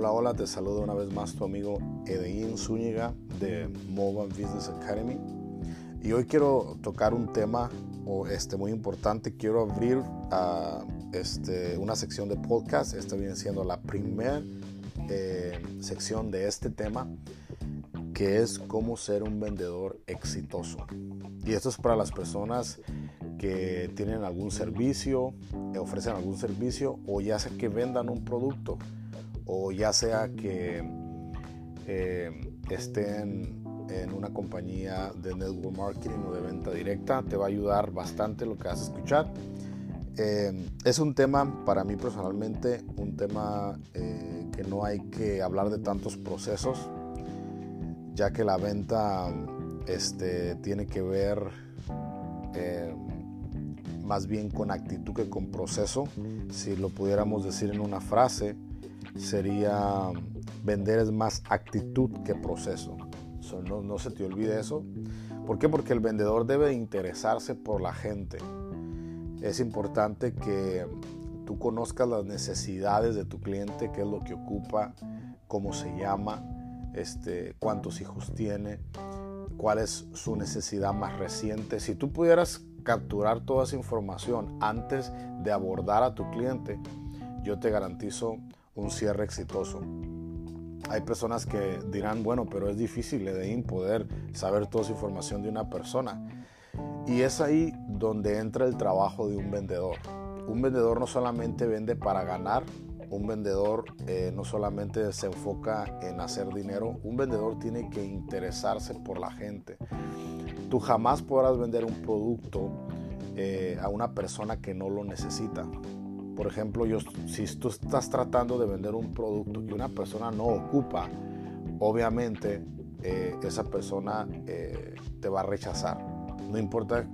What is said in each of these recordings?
Hola, hola, te saludo una vez más tu amigo Edeín Zúñiga de Mobile Business Academy. Y hoy quiero tocar un tema este, muy importante. Quiero abrir este, una sección de podcast. Esta viene siendo la primera eh, sección de este tema, que es cómo ser un vendedor exitoso. Y esto es para las personas que tienen algún servicio, ofrecen algún servicio o ya sea que vendan un producto o ya sea que eh, estén en una compañía de network marketing o de venta directa, te va a ayudar bastante lo que vas a escuchar. Eh, es un tema, para mí personalmente, un tema eh, que no hay que hablar de tantos procesos, ya que la venta este, tiene que ver más bien con actitud que con proceso. Si lo pudiéramos decir en una frase, sería vender más actitud que proceso. no, no, se te olvide eso. ¿Por qué? Porque el vendedor debe interesarse por la gente. Es importante que tú conozcas las necesidades de tu cliente, qué es lo que ocupa, cómo se llama, este, cuántos hijos tiene, cuál es su necesidad más reciente. Si tú pudieras capturar toda esa información antes de abordar a tu cliente, yo te garantizo un cierre exitoso. Hay personas que dirán, bueno, pero es difícil de poder saber toda esa información de una persona. Y es ahí donde entra el trabajo de un vendedor. Un vendedor no solamente vende para ganar, un vendedor eh, no solamente se enfoca en hacer dinero, un vendedor tiene que interesarse por la gente. Tú jamás podrás vender un producto eh, a una persona que no lo necesita. Por ejemplo, yo, si tú estás tratando de vender un producto que una persona no ocupa, obviamente eh, esa persona eh, te va a rechazar. No importa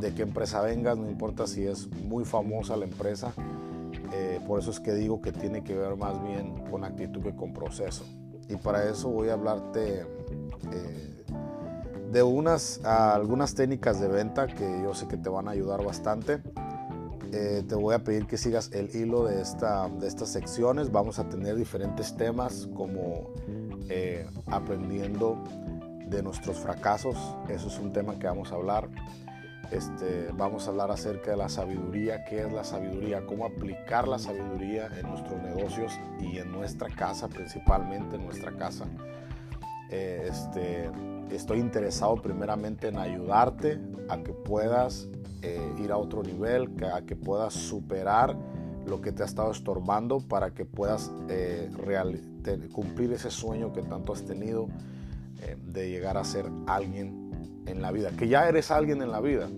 de qué empresa vengas, no importa si es muy famosa la empresa. Eh, por eso es que digo que tiene que ver más bien con actitud que con proceso. Y para eso voy a hablarte de unas, algunas técnicas de venta que yo sé que te van a ayudar bastante. Eh, te voy a pedir que sigas el hilo de, esta, de estas secciones. Vamos a tener diferentes temas como eh, aprendiendo de nuestros fracasos. Eso es un tema que vamos a hablar. Este, vamos a hablar acerca de la sabiduría, qué es la sabiduría, cómo aplicar la sabiduría en nuestros negocios y en nuestra casa, principalmente en nuestra casa. Eh, este, estoy interesado primeramente en ayudarte a que puedas eh, ir a otro nivel, que, a puedas superar lo que te ha estado estorbando para que puedas eh, cumplir ese sueño que tanto has tenido eh, de llegar a ser alguien en la vida, que ya eres alguien en la vida.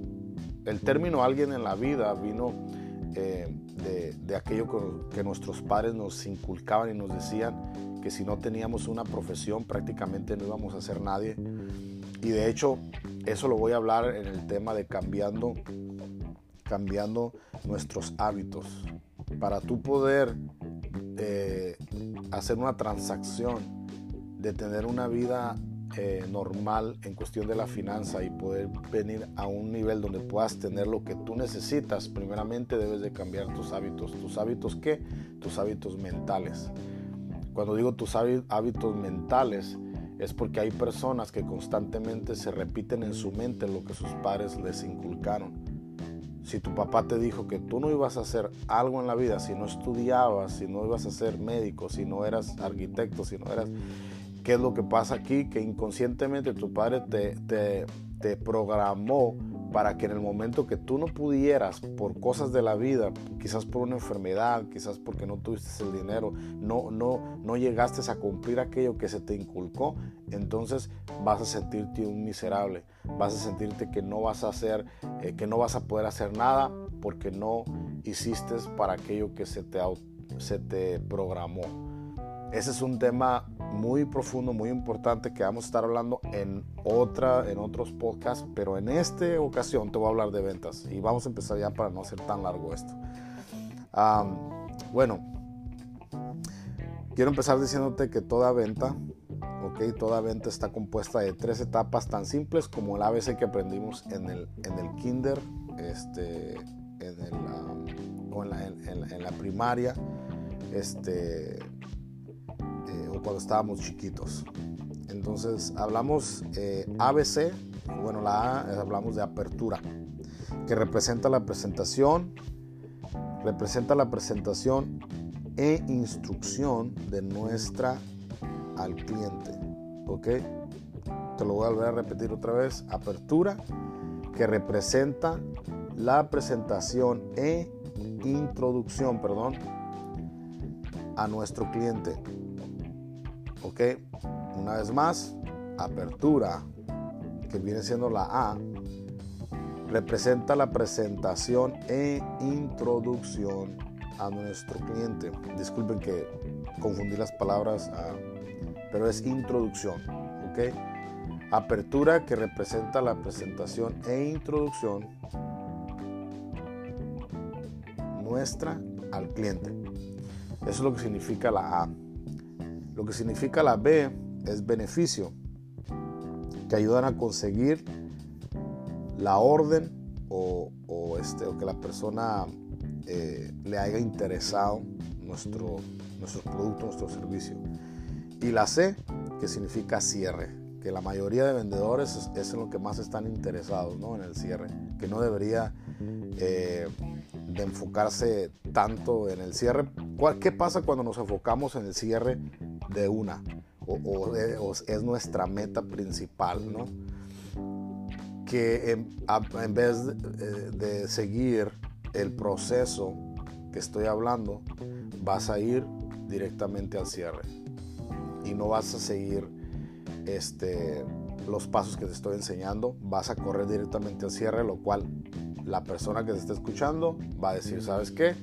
El término alguien en la vida vino de, de, aquello que, que nuestros padres nos inculcaban y nos decían que si no teníamos una profesión prácticamente no íbamos a ser nadie. Y de hecho eso lo voy a hablar en el tema de cambiando, cambiando nuestros hábitos. Para tú poder eh, hacer una transacción de tener una vida eh, normal en cuestión de la finanza y poder venir a un nivel donde puedas tener lo que tú necesitas, primeramente debes de cambiar tus hábitos. ¿Tus hábitos qué? Tus hábitos mentales. Cuando digo tus hábitos mentales, es porque hay personas que constantemente se repiten en su mente lo que sus padres les inculcaron. Si tu papá te dijo que tú no ibas a hacer algo en la vida, si no estudiabas, si no ibas a ser médico, si no eras arquitecto, si no eras... ¿Qué es lo que pasa aquí? Que inconscientemente tu padre te, te, te programó para que en el momento que tú no pudieras por cosas de la vida, quizás por una enfermedad, quizás porque no tuviste el dinero, no, no, no llegaste a cumplir aquello que se te inculcó, entonces vas a sentirte un miserable, vas a sentirte que no vas a hacer, eh, que no vas a poder hacer nada porque no hiciste para aquello que se te, se te programó. Ese es un tema muy profundo, muy importante que vamos a estar hablando en, otra, en otros podcasts, pero en esta ocasión te voy a hablar de ventas y vamos a empezar ya para no hacer tan largo esto. bueno, quiero empezar diciéndote que toda venta, ok, toda venta está compuesta de tres etapas tan simples como el ABC que aprendimos en el, en el kinder, este, en el, en la primaria, este, cuando estábamos chiquitos. Entonces hablamos eh, ABC, bueno, la A hablamos de apertura, que representa la presentación, representa la presentación e instrucción de nuestra al cliente. ¿Ok? Te lo voy a volver a repetir otra vez. Apertura que representa la presentación e introducción, perdón, a nuestro cliente. ¿Ok? Una vez más, apertura, que viene siendo la A, representa la presentación e introducción a nuestro cliente. Disculpen que confundí las palabras, ah, pero es introducción. ¿Ok? Apertura que representa la presentación e introducción nuestra al cliente. Eso es lo que significa la A. Lo que significa la B es beneficio, que ayudan a conseguir la orden o, este, o que la persona eh, le haya interesado nuestro, nuestro producto, nuestro servicio. Y la C, que significa cierre que la mayoría de vendedores es, en lo que más están interesados, ¿no? En el cierre, que no debería eh, de enfocarse tanto en el cierre. ¿Qué pasa cuando nos enfocamos en el cierre de una? O, es nuestra meta principal, ¿no? Que en, vez de, de seguir el proceso que estoy hablando, vas a ir directamente al cierre y no vas a seguir este, los pasos que te estoy enseñando, vas a correr directamente al cierre, lo cual la persona que te está escuchando va a decir, ¿sabes qué?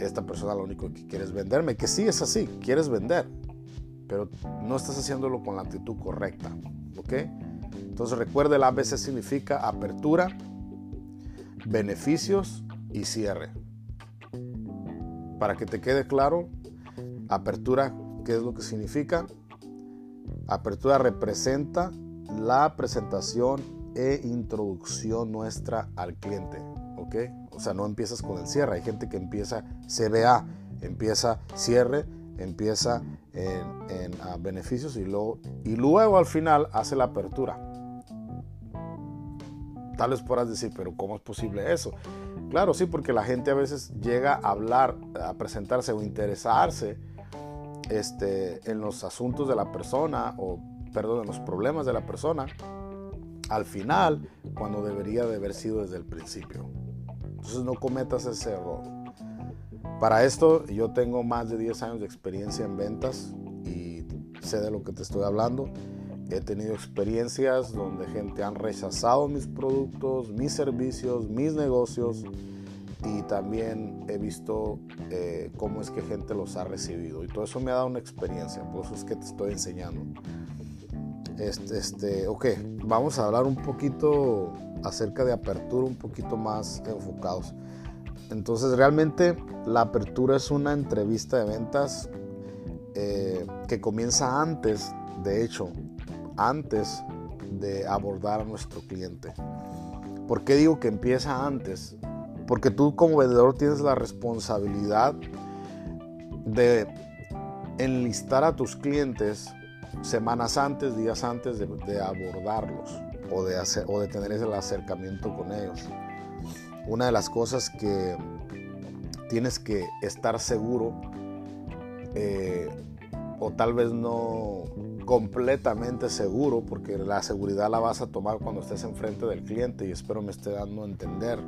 Esta persona lo único que quiere es venderme, que sí es así, quieres vender, pero no estás haciéndolo con la actitud correcta, ¿ok? Entonces recuerde, el ABC significa apertura, beneficios y cierre. Para que te quede claro, apertura, ¿qué es lo que significa? Apertura representa la presentación e introducción nuestra al cliente. ¿Ok? O sea, no empiezas con el cierre. Hay gente que empieza CBA, empieza cierre, empieza en, beneficios y luego, y luego al final hace la apertura. Tal vez podrás decir, pero ¿cómo es posible eso? Claro, sí, porque la gente a veces llega a hablar, a presentarse o interesarse este, en los asuntos de la persona o, perdón, en los problemas de la persona al final cuando debería de haber sido desde el principio. Entonces no cometas ese error. Para esto yo tengo más de 10 años de experiencia en ventas y sé de lo que te estoy hablando. He tenido experiencias donde gente han rechazado mis productos, mis servicios, mis negocios y también he visto eh, cómo es que gente los ha recibido y todo eso me ha dado una experiencia, por eso es que te estoy enseñando. Este, este, ok, vamos a hablar un poquito acerca de apertura, un poquito más enfocados. Entonces, realmente la apertura es una entrevista de ventas eh, que comienza antes, de hecho, antes de abordar a nuestro cliente. ¿Por qué digo que empieza antes? Porque tú como vendedor tienes la responsabilidad de enlistar a tus clientes semanas antes, días antes de, abordarlos o de, tener ese acercamiento con ellos. Una de las cosas que tienes que estar seguro eh, o tal vez no completamente seguro porque la seguridad la vas a tomar cuando estés enfrente del cliente y espero me esté dando a entender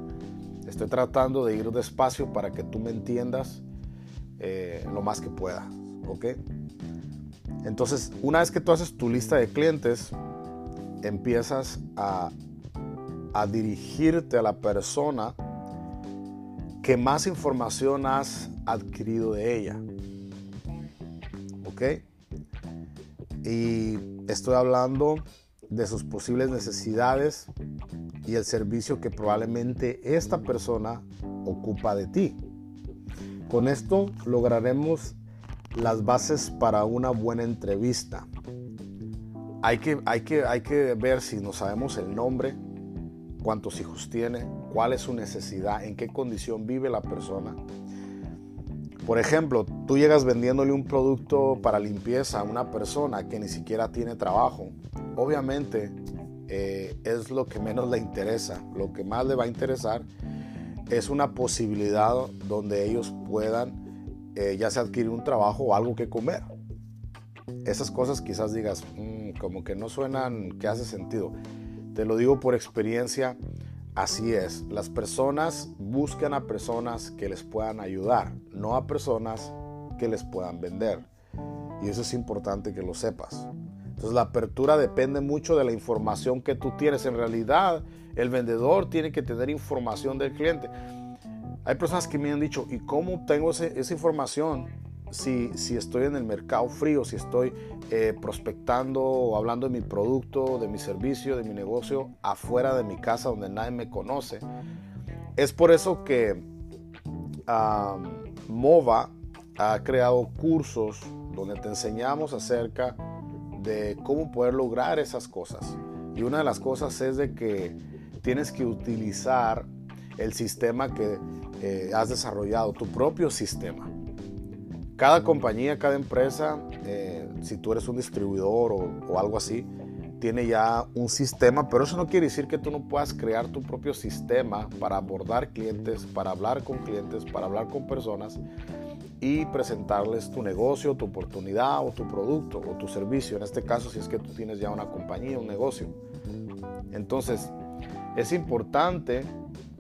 Estoy tratando de ir despacio para que tú me entiendas eh, lo más que pueda. ¿Ok? Entonces, una vez que tú haces tu lista de clientes, empiezas a, dirigirte a la persona que más información has adquirido de ella. ¿Ok? Y estoy hablando de sus posibles necesidades, y el servicio que probablemente esta persona ocupa de ti. Con esto lograremos las bases para una buena entrevista. Hay que, hay que, hay que ver si no sabemos el nombre, cuántos hijos tiene, cuál es su necesidad, en qué condición vive la persona. Por ejemplo, tú llegas vendiéndole un producto para limpieza a una persona que ni siquiera tiene trabajo. Obviamente eh, es lo que menos le interesa. Lo que más le va a interesar es una posibilidad donde ellos puedan eh, ya sea adquirir un trabajo o algo que comer. Esas cosas quizás digas, mm, como que no suenan que hace sentido. Te lo digo por experiencia, así es. Las personas buscan a personas que les puedan ayudar, no a personas que les puedan vender. Y eso es importante que lo sepas. Entonces la apertura depende mucho de la información que tú tienes. En realidad, el vendedor tiene que tener información del cliente. Hay personas que me han dicho, ¿y cómo obtengo esa información? Si, estoy en el mercado frío, si estoy eh, prospectando o hablando de mi producto, de mi servicio, de mi negocio afuera de mi casa donde nadie me conoce. Es por eso que MOVA ha creado cursos donde te enseñamos acerca de cómo poder lograr esas cosas. Y una de las cosas es de que tienes que utilizar el sistema que eh, has desarrollado, tu propio sistema cada compañía, cada empresa, eh, si tú eres un distribuidor o, algo así, tiene ya un sistema, pero eso no quiere decir que tú no puedas crear tu propio sistema para abordar clientes, para hablar con clientes, para hablar con personas y presentarles tu negocio, tu oportunidad o tu producto o tu servicio. En este caso, si es que tú tienes ya una compañía, un negocio. Entonces, es importante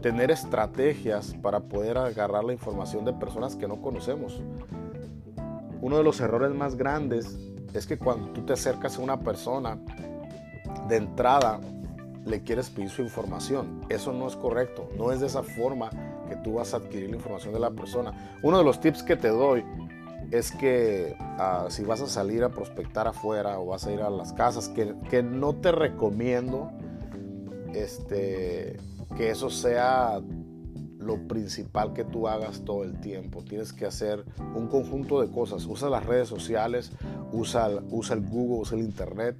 tener estrategias para poder agarrar la información de personas que no conocemos uno de los errores más grandes es que cuando tú te acercas a una persona, de entrada le quieres pedir su información. Eso no es correcto. No es de esa forma que tú vas a adquirir la información de la persona. Uno de los tips que te doy es que ah, si vas a salir a prospectar afuera o vas a ir a las casas, que, que no te recomiendo este, que eso sea lo principal que tú hagas todo el tiempo. Tienes que hacer un conjunto de cosas. Usa las redes sociales, usa, usa el Google, usa el Internet.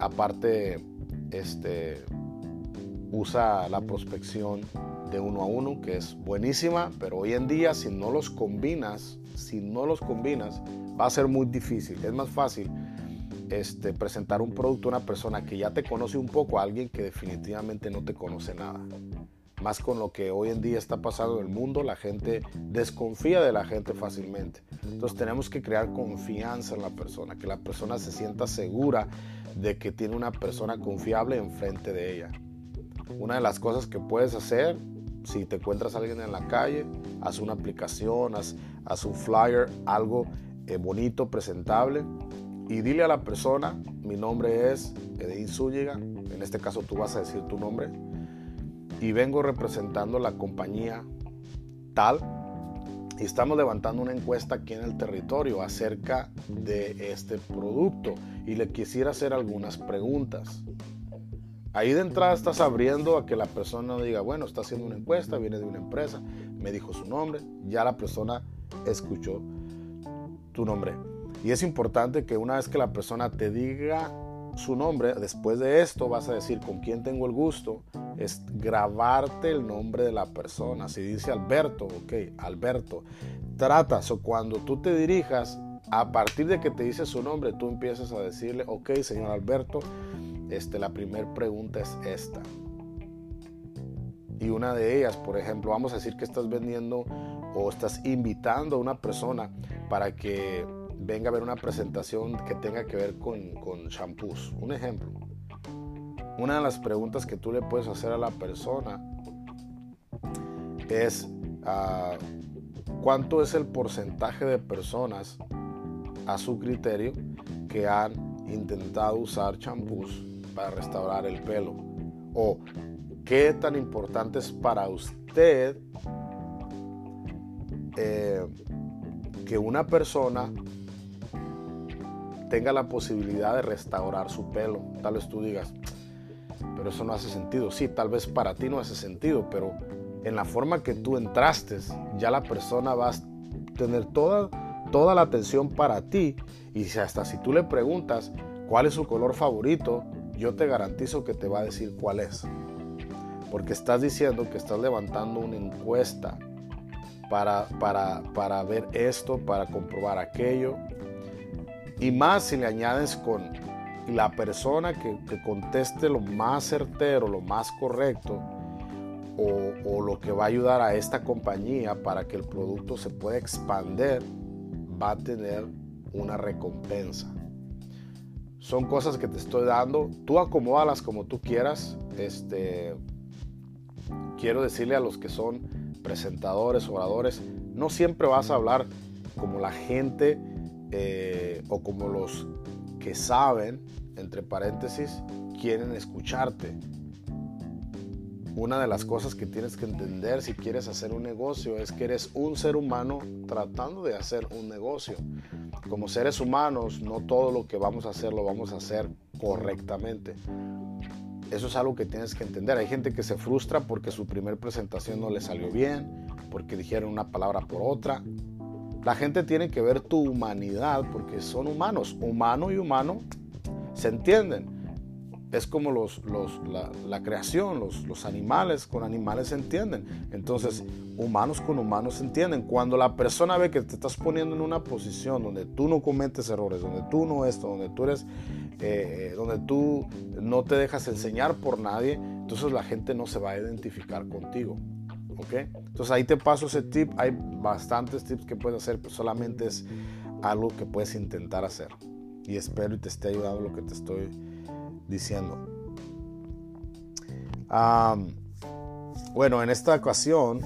Aparte, este, usa la prospección de uno a uno, que es buenísima, pero hoy en día si no los combinas, si no los combinas, va a ser muy difícil. Es más fácil este, presentar un producto a una persona que ya te conoce un poco a alguien que definitivamente no te conoce nada más con lo que hoy en día está pasando en el mundo, la gente desconfía de la gente fácilmente. Entonces tenemos que crear confianza en la persona, que la persona se sienta segura de que tiene una persona confiable enfrente de ella. Una de las cosas que puedes hacer, si te encuentras alguien en la calle, haz una aplicación, haz, un flyer, algo eh, bonito, presentable, y dile a la persona, mi nombre es Edwin Zúñiga, en este caso tú vas a decir tu nombre, y vengo representando la compañía tal y estamos levantando una encuesta aquí en el territorio acerca de este producto y le quisiera hacer algunas preguntas. Ahí de entrada estás abriendo a que la persona diga, bueno, está haciendo una encuesta, viene de una empresa, me dijo su nombre, ya la persona escuchó tu nombre. Y es importante que una vez que la persona te diga su nombre, después de esto vas a decir con quién tengo el gusto, es grabarte el nombre de la persona. Si dice Alberto, ok, Alberto, trata, o cuando tú te dirijas, a partir de que te dice su nombre, tú empiezas a decirle, ok, señor Alberto, este, la primera pregunta es esta. Y una de ellas, por ejemplo, vamos a decir que estás vendiendo o estás invitando a una persona para que venga a ver una presentación que tenga que ver con, con shampoos. Un ejemplo. Una de las preguntas que tú le puedes hacer a la persona es ah, cuánto es el porcentaje de personas a su criterio que han intentado usar champús para restaurar el pelo o qué tan importante es para usted eh, que una persona tenga la posibilidad de restaurar su pelo. Tal vez tú digas, pero eso no hace sentido. Sí, tal vez para ti no hace sentido, pero en la forma que tú entraste, ya la persona va a tener toda, toda la atención para ti. Y si hasta si tú le preguntas cuál es su color favorito, yo te garantizo que te va a decir cuál es. Porque estás diciendo que estás levantando una encuesta para, para, para ver esto, para comprobar aquello. Y más si le añades con la persona que, conteste lo más certero, lo más correcto, o, lo que va a ayudar a esta compañía para que el producto se pueda expandir, va a tener una recompensa. Son cosas que te estoy dando. Tú acomódalas como tú quieras. Este, quiero decirle a los que son presentadores, oradores, no siempre vas a hablar como la gente eh, o como los que saben, entre paréntesis, quieren escucharte. Una de las cosas que tienes que entender si quieres hacer un negocio es que eres un ser humano tratando de hacer un negocio. Como seres humanos, no todo lo que vamos a hacer lo vamos a hacer correctamente. Eso es algo que tienes que entender. Hay gente que se frustra porque su primer presentación no le salió bien, porque dijeron una palabra por otra. La gente tiene que ver tu humanidad porque son humanos. Humano y humano se entienden es como los, la, creación, los, animales con animales se entienden. Entonces, humanos con humanos se entienden. Cuando la persona ve que te estás poniendo en una posición donde tú no cometes errores, donde tú no esto, donde tú eres, eh, donde tú no te dejas enseñar por nadie, entonces la gente no se va a identificar contigo. ¿Ok? Entonces ahí te paso ese tip. Hay bastantes tips que puedes hacer, pero solamente es algo que puedes intentar hacer. Y espero y te esté ayudando lo que te estoy diciendo. bueno, en esta ocasión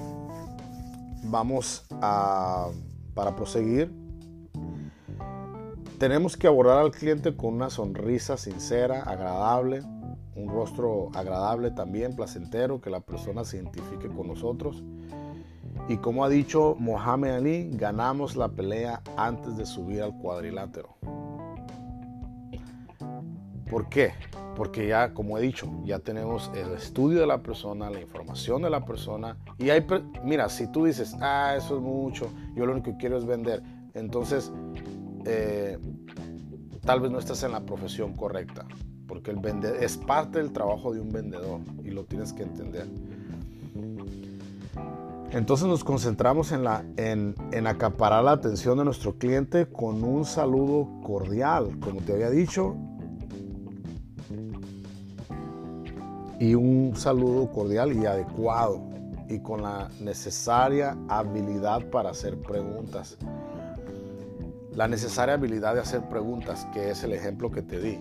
vamos a, para proseguir, tenemos que abordar al cliente con una sonrisa sincera, agradable, un rostro agradable también, placentero, que la persona se identifique con nosotros. Y como ha dicho Mohamed Ali, ganamos la pelea antes de subir al cuadrilátero. ¿Por qué? Porque ya, como he dicho, ya tenemos el estudio de la persona, la información de la persona. Y hay, mira, si tú dices, ah, eso es mucho, yo lo único que quiero es vender, entonces eh, tal vez no estás en la profesión correcta. Porque el vender es parte del trabajo de un vendedor y lo tienes que entender. Entonces nos concentramos en, la, en, en, acaparar la atención de nuestro cliente con un saludo cordial. Como te había dicho, y un saludo cordial y adecuado y con la necesaria habilidad para hacer preguntas. La necesaria habilidad de hacer preguntas, que es el ejemplo que te di.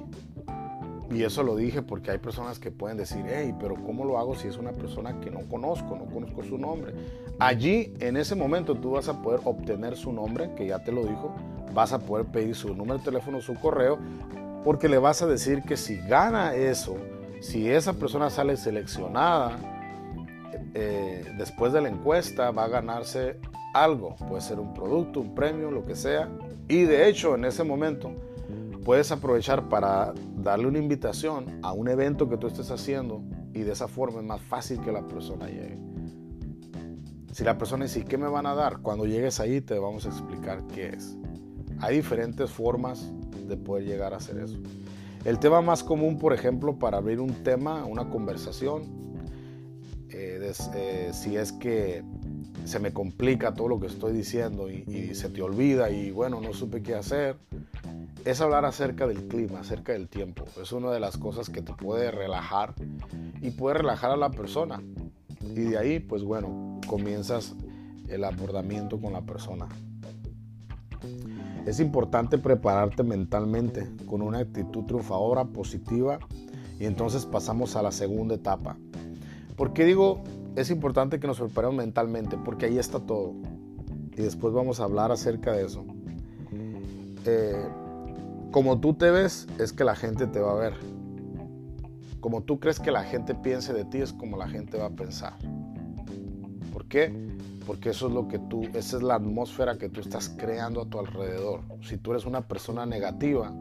Y eso lo dije porque hay personas que pueden decir, hey, pero ¿cómo lo hago si es una persona que no conozco, no conozco su nombre? Allí, en ese momento, tú vas a poder obtener su nombre, que ya te lo dijo, vas a poder pedir su número de teléfono, su correo, porque le vas a decir que si gana eso, si esa persona sale seleccionada eh, después de la encuesta, va a ganarse algo. Puede ser un producto, un premio, lo que sea. Y de hecho, en ese momento, puedes aprovechar para darle una invitación a un evento que tú estés haciendo y de esa forma es más fácil que la persona llegue. Si la persona dice, ¿qué me van a dar? Cuando llegues ahí te vamos a explicar qué es. Hay diferentes formas de poder llegar a hacer eso. El tema más común, por ejemplo, para abrir un tema, una conversación, eh, eh, si es que se me complica todo lo que estoy diciendo y, se te olvida y bueno, no supe qué hacer, es hablar acerca del clima, acerca del tiempo. Es una de las cosas que te puede relajar y puede relajar a la persona. Y de ahí, pues bueno, comienzas el abordamiento con la persona. Es importante prepararte mentalmente con una actitud triunfadora, positiva, y entonces pasamos a la segunda etapa. ¿Por qué digo es importante que nos preparemos mentalmente? Porque ahí está todo. Y después vamos a hablar acerca de eso. Eh, como tú te ves, es que la gente te va a ver. Como tú crees que la gente piense de ti, es como la gente va a pensar. ¿Por qué? Porque eso es lo que tú, esa es la atmósfera que tú estás creando a tu alrededor. Si tú eres una persona negativa,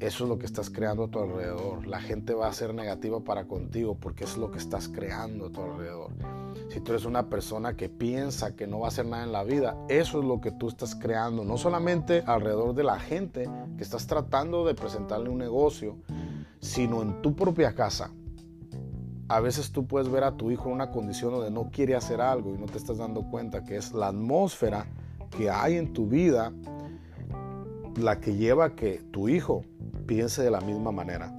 eso es lo que estás creando a tu alrededor. La gente va a ser negativa para contigo porque es lo que estás creando a tu alrededor. Si tú eres una persona que piensa que no va a hacer nada en la vida, eso es lo que tú estás creando, no solamente alrededor de la gente que estás tratando de presentarle un negocio, sino en tu propia casa. A veces tú puedes ver a tu hijo en una condición donde no quiere hacer algo y no te estás dando cuenta que es la atmósfera que hay en tu vida la que lleva a que tu hijo piense de la misma manera.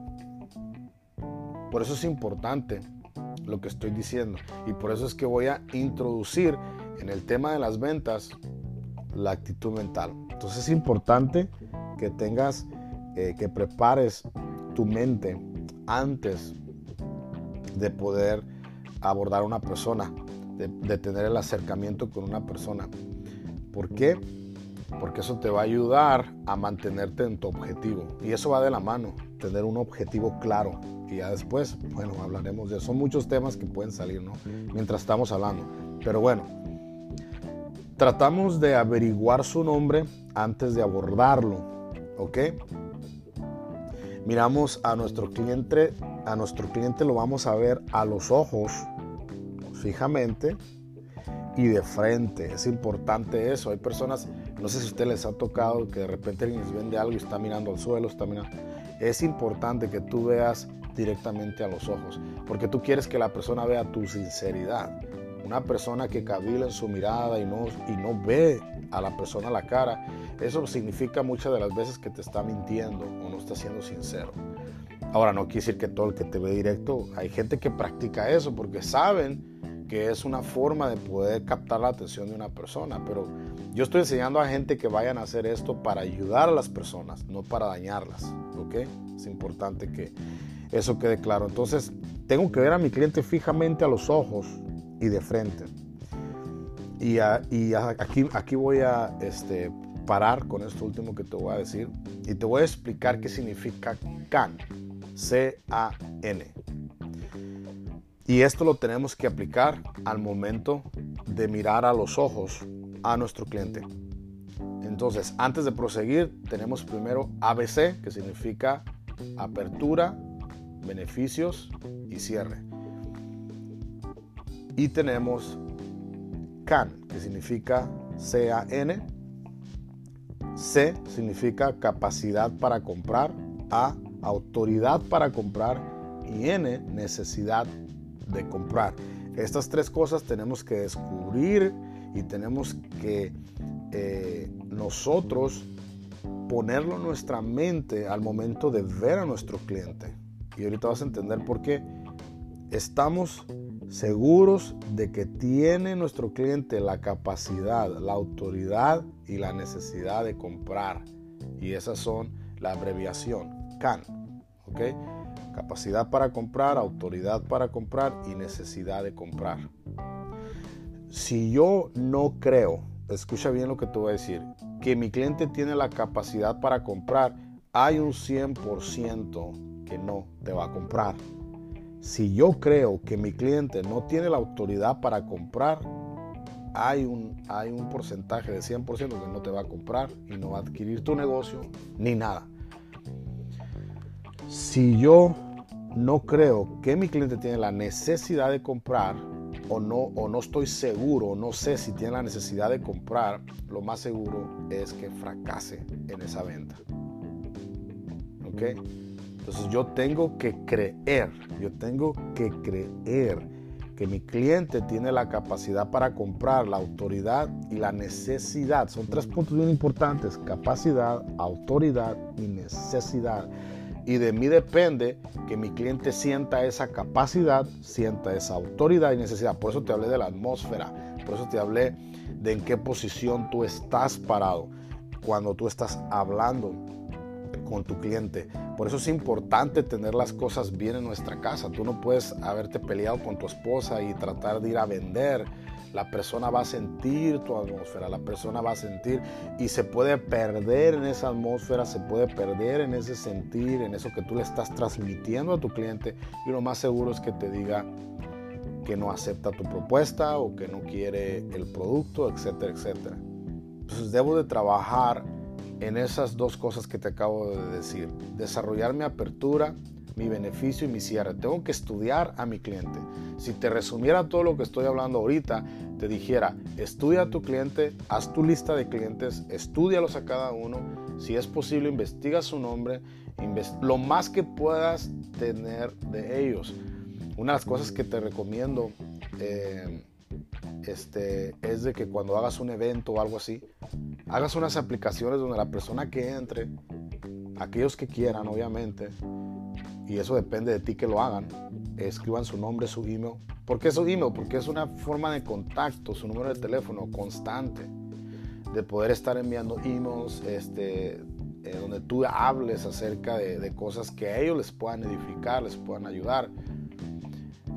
Por eso es importante lo que estoy diciendo y por eso es que voy a introducir en el tema de las ventas la actitud mental. Entonces es importante que tengas, eh, que prepares tu mente antes de poder abordar a una persona, de, tener el acercamiento con una persona. ¿Por qué? Porque eso te va a ayudar a mantenerte en tu objetivo. Y eso va de la mano, tener un objetivo claro. Y ya después, bueno, hablaremos de eso. Son muchos temas que pueden salir, ¿no? Mientras estamos hablando. Pero bueno, tratamos de averiguar su nombre antes de abordarlo, ¿ok? Miramos a nuestro cliente a nuestro cliente lo vamos a ver a los ojos, fijamente y de frente. Es importante eso. Hay personas, no sé si a ustedes les ha tocado que de repente alguien les vende algo y está mirando al suelo, está mirando. Es importante que tú veas directamente a los ojos, porque tú quieres que la persona vea tu sinceridad. Una persona que cabila en su mirada y no, y no ve a la persona a la cara, eso significa muchas de las veces que te está mintiendo o no está siendo sincero. Ahora, no quiere decir que todo el que te ve directo, hay gente que practica eso porque saben que es una forma de poder captar la atención de una persona, pero yo estoy enseñando a gente que vayan a hacer esto para ayudar a las personas, no para dañarlas, ¿ok? Es importante que eso quede claro. Entonces, tengo que ver a mi cliente fijamente a los ojos y de frente. Y, aquí, voy a este, parar con esto último que te voy a decir y te voy a explicar qué significa CAN. C-A-N. Y esto lo tenemos que aplicar al momento de mirar a los ojos a nuestro cliente. Entonces, antes de proseguir, tenemos primero ABC, que significa apertura, beneficios y cierre. Y tenemos CAN, que significa C-A-N. C significa capacidad para comprar. A autoridad para comprar y N, necesidad de comprar. Estas tres cosas tenemos que descubrir y tenemos que eh, nosotros ponerlo en nuestra mente al momento de ver a nuestro cliente. Y ahorita vas a entender por qué. Estamos seguros de que tiene nuestro cliente la capacidad, la autoridad y la necesidad de comprar. Y esas son la abreviación CAN. ¿Ok? Capacidad para comprar, autoridad para comprar y necesidad de comprar. Si yo no creo, escucha bien lo que te voy a decir, que mi cliente tiene la capacidad para comprar, hay un 100% que no te va a comprar. Si yo creo que mi cliente no tiene la autoridad para comprar, hay un, hay un porcentaje de 100% que no te va a comprar y no va a adquirir tu negocio ni nada. Si yo no creo que mi cliente tiene la necesidad de comprar o no, o no estoy seguro, no sé si tiene la necesidad de comprar, lo más seguro es que fracase en esa venta. ¿Ok? Entonces yo tengo que creer, yo tengo que creer que mi cliente tiene la capacidad para comprar, la autoridad y la necesidad. Son tres puntos bien importantes, capacidad, autoridad y necesidad. Y de mí depende que mi cliente sienta esa capacidad, sienta esa autoridad y necesidad. Por eso te hablé de la atmósfera, por eso te hablé de en qué posición tú estás parado cuando tú estás hablando con tu cliente. Por eso es importante tener las cosas bien en nuestra casa. Tú no puedes haberte peleado con tu esposa y tratar de ir a vender la persona va a sentir tu atmósfera, la persona va a sentir y se puede perder en esa atmósfera, se puede perder en ese sentir, en eso que tú le estás transmitiendo a tu cliente y lo más seguro es que te diga que no acepta tu propuesta o que no quiere el producto, etcétera, etcétera. Entonces debo de trabajar en esas dos cosas que te acabo de decir, desarrollar mi apertura mi beneficio y mi cierre. Tengo que estudiar a mi cliente. Si te resumiera todo lo que estoy hablando ahorita, te dijera, estudia a tu cliente, haz tu lista de clientes, estudialos a cada uno. Si es posible, investiga su nombre, lo más que puedas tener de ellos. una de las cosas que te recomiendo eh, este, es de que cuando hagas un evento o algo así, hagas unas aplicaciones donde la persona que entre, aquellos que quieran, obviamente, y eso depende de ti que lo hagan, escriban su nombre, su email. ¿Por qué su email? Porque es una forma de contacto, su número de teléfono constante, de poder estar enviando emails, este, eh, donde tú hables acerca de, cosas que a ellos les puedan edificar, les puedan ayudar.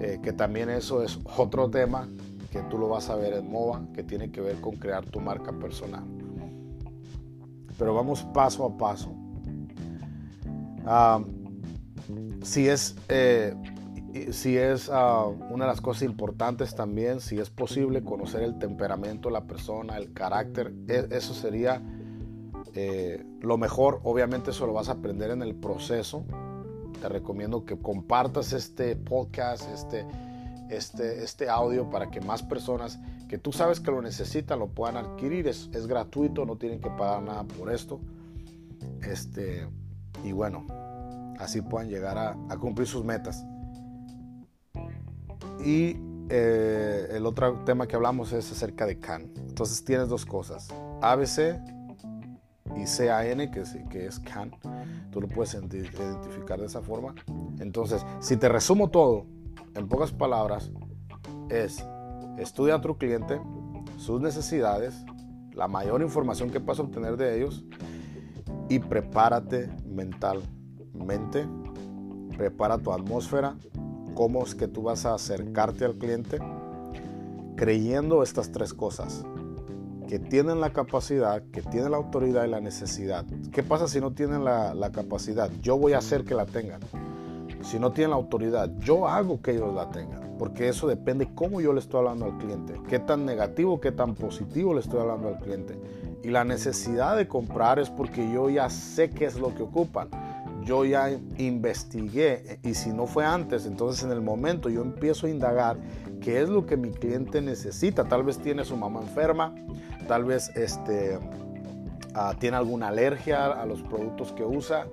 Eh, que también eso es otro tema que tú lo vas a ver en MOVA, que tiene que ver con crear tu marca personal. Pero vamos paso a paso. Ah, si es, eh, si es ah, una de las cosas importantes también, si es posible conocer el temperamento la persona, el carácter, e, eso sería eh, lo mejor. Obviamente eso lo vas a aprender en el proceso. Te recomiendo que compartas este podcast, este, este, este audio para que más personas que tú sabes que lo necesitan lo puedan adquirir. Es, es gratuito, no tienen que pagar nada por esto. Este, y bueno, así puedan llegar a, cumplir sus metas. Y eh, el otro tema que hablamos es acerca de CAN. Entonces tienes dos cosas, ABC y CAN, que es, que es CAN. Tú lo puedes identificar de esa forma. Entonces, si te resumo todo, en pocas palabras, es estudia a tu cliente, sus necesidades, la mayor información que puedas obtener de ellos y prepárate mental mente, prepara tu atmósfera, cómo es que tú vas a acercarte al cliente, creyendo estas tres cosas, que tienen la capacidad, que tienen la autoridad y la necesidad. ¿Qué pasa si no tienen la, la capacidad? Yo voy a hacer que la tengan. Si no tienen la autoridad, yo hago que ellos la tengan. Porque eso depende cómo yo le estoy hablando al cliente. Qué tan negativo, qué tan positivo le estoy hablando al cliente. Y la necesidad de comprar es porque yo ya sé qué es lo que ocupan yo ya investigué y si no fue antes, entonces en el momento yo empiezo a indagar qué es lo que mi cliente necesita. Tal vez tiene su mamá enferma, tal vez este, ah, tiene alguna alergia a los productos que usa.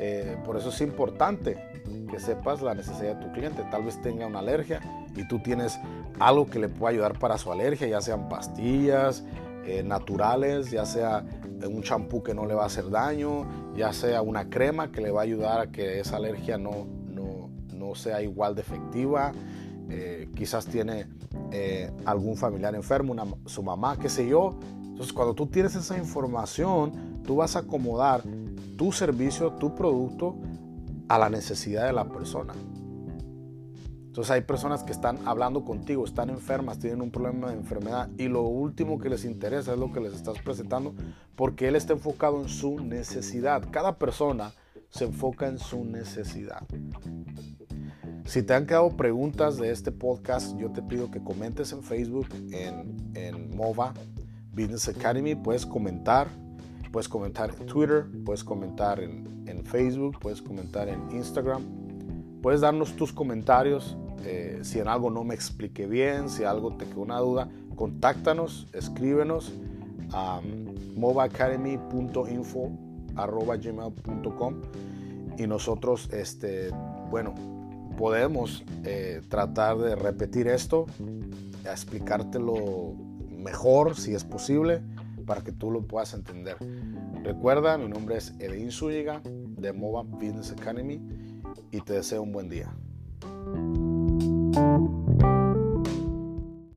Eh, por eso es importante que sepas la necesidad de tu cliente. Tal vez tenga una alergia y tú tienes algo que le pueda ayudar para su alergia, ya sean pastillas, eh, naturales, ya sea un champú que no le va a hacer daño, ya sea una crema que le va a ayudar a que esa alergia no, no, sea igual de efectiva. Eh, quizás tiene eh, algún familiar enfermo, su mamá, qué sé yo. Entonces, cuando tú tienes esa información, tú vas a acomodar tu servicio, tu producto a la necesidad de la persona. Entonces hay personas que están hablando contigo, están enfermas, tienen un problema de enfermedad y lo último que les interesa es lo que les estás presentando porque él está enfocado en su necesidad. Cada persona se enfoca en su necesidad. Si te han quedado preguntas de este podcast, yo te pido que comentes en Facebook, en, en MOVA Business Academy. Puedes comentar, puedes comentar en Twitter, puedes comentar en, en Facebook, puedes comentar en Instagram. Puedes darnos tus comentarios eh, si en algo no me expliqué bien, si algo te quedó una duda, contáctanos, escríbenos a mobileacademy.info.gmail.com y nosotros, este, bueno, podemos eh, tratar de repetir esto, explicártelo mejor si es posible para que tú lo puedas entender. Recuerda, mi nombre es Edwin Zúñiga de MOBA Business Academy y te deseo un buen día.